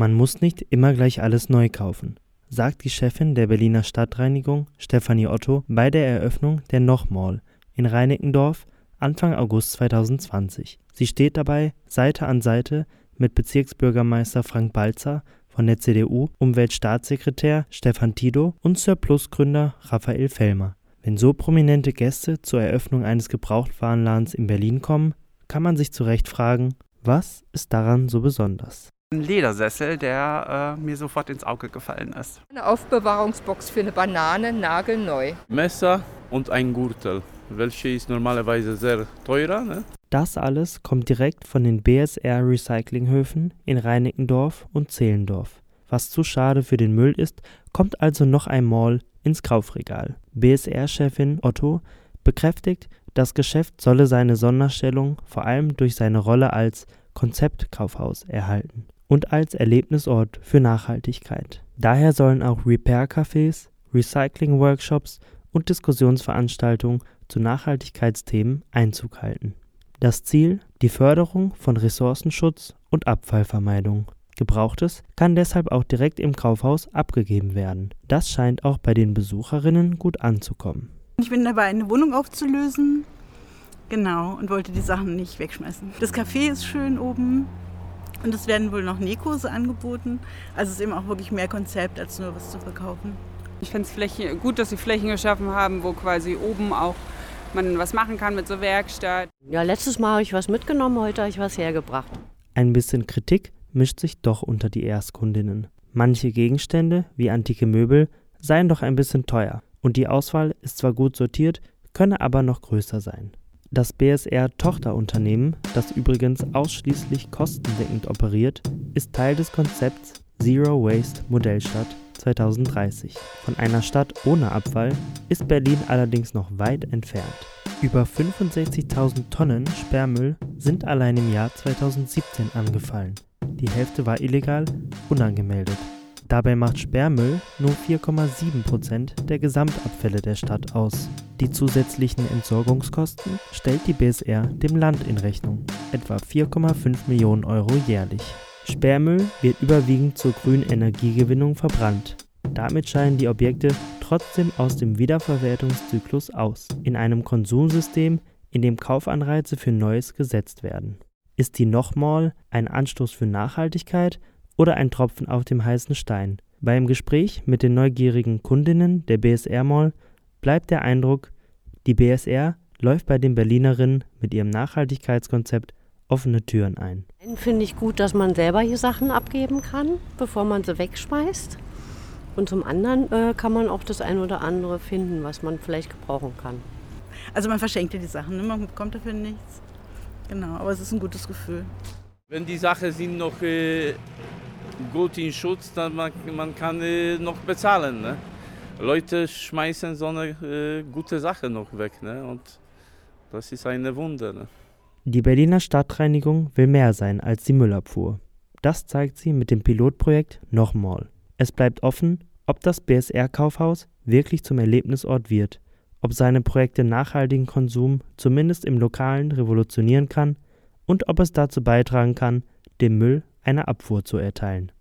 Man muss nicht immer gleich alles neu kaufen, sagt die Chefin der Berliner Stadtreinigung Stefanie Otto bei der Eröffnung der Noch-Mall in Reinickendorf Anfang August 2020. Sie steht dabei Seite an Seite mit Bezirksbürgermeister Frank Balzer von der CDU, Umweltstaatssekretär Stefan Tido und Surplus-Gründer Raphael Fellmer. Wenn so prominente Gäste zur Eröffnung eines Gebrauchtwarenladens in Berlin kommen, kann man sich zu Recht fragen, was ist daran so besonders? Ein Ledersessel, der äh, mir sofort ins Auge gefallen ist. Eine Aufbewahrungsbox für eine Banane, nagelneu. Messer und ein Gürtel, welche ist normalerweise sehr teurer. Ne? Das alles kommt direkt von den BSR Recyclinghöfen in Reinickendorf und Zehlendorf. Was zu schade für den Müll ist, kommt also noch einmal ins Kaufregal. BSR-Chefin Otto bekräftigt, das Geschäft solle seine Sonderstellung vor allem durch seine Rolle als Konzeptkaufhaus erhalten und als Erlebnisort für Nachhaltigkeit. Daher sollen auch Repair-Cafés, Recycling-Workshops und Diskussionsveranstaltungen zu Nachhaltigkeitsthemen Einzug halten. Das Ziel die Förderung von Ressourcenschutz und Abfallvermeidung. Gebrauchtes kann deshalb auch direkt im Kaufhaus abgegeben werden. Das scheint auch bei den Besucherinnen gut anzukommen. Ich bin dabei, eine Wohnung aufzulösen. Genau, und wollte die Sachen nicht wegschmeißen. Das Café ist schön oben und es werden wohl noch Nähkurse angeboten. Also es ist eben auch wirklich mehr Konzept, als nur was zu verkaufen. Ich finde es gut, dass sie Flächen geschaffen haben, wo quasi oben auch man was machen kann mit so Werkstatt. Ja, letztes Mal habe ich was mitgenommen, heute habe ich was hergebracht. Ein bisschen Kritik mischt sich doch unter die Erstkundinnen. Manche Gegenstände, wie antike Möbel, seien doch ein bisschen teuer und die Auswahl ist zwar gut sortiert, könne aber noch größer sein. Das BSR-Tochterunternehmen, das übrigens ausschließlich kostendeckend operiert, ist Teil des Konzepts Zero Waste Modellstadt 2030. Von einer Stadt ohne Abfall ist Berlin allerdings noch weit entfernt. Über 65.000 Tonnen Sperrmüll sind allein im Jahr 2017 angefallen. Die Hälfte war illegal, unangemeldet. Dabei macht Sperrmüll nur 4,7 Prozent der Gesamtabfälle der Stadt aus. Die zusätzlichen Entsorgungskosten stellt die BSR dem Land in Rechnung, etwa 4,5 Millionen Euro jährlich. Sperrmüll wird überwiegend zur grünen Energiegewinnung verbrannt. Damit scheiden die Objekte trotzdem aus dem Wiederverwertungszyklus aus, in einem Konsumsystem, in dem Kaufanreize für Neues gesetzt werden. Ist die Nochmal ein Anstoß für Nachhaltigkeit oder ein Tropfen auf dem heißen Stein? Beim Gespräch mit den neugierigen Kundinnen der BSR Mall bleibt der Eindruck, die BSR läuft bei den Berlinerinnen mit ihrem Nachhaltigkeitskonzept offene Türen ein. Finde ich gut, dass man selber hier Sachen abgeben kann, bevor man sie wegschmeißt. Und zum anderen äh, kann man auch das eine oder andere finden, was man vielleicht gebrauchen kann. Also man verschenkt ja die Sachen, ne? man bekommt dafür nichts. Genau, aber es ist ein gutes Gefühl. Wenn die Sachen sind noch äh, gut in Schutz, dann man, man kann äh, noch bezahlen. Ne? Leute schmeißen so eine äh, gute Sache noch weg. Ne? Und das ist eine Wunder. Ne? Die Berliner Stadtreinigung will mehr sein als die Müllabfuhr. Das zeigt sie mit dem Pilotprojekt Nochmal. Es bleibt offen, ob das BSR-Kaufhaus wirklich zum Erlebnisort wird, ob seine Projekte nachhaltigen Konsum zumindest im Lokalen revolutionieren kann und ob es dazu beitragen kann, dem Müll eine Abfuhr zu erteilen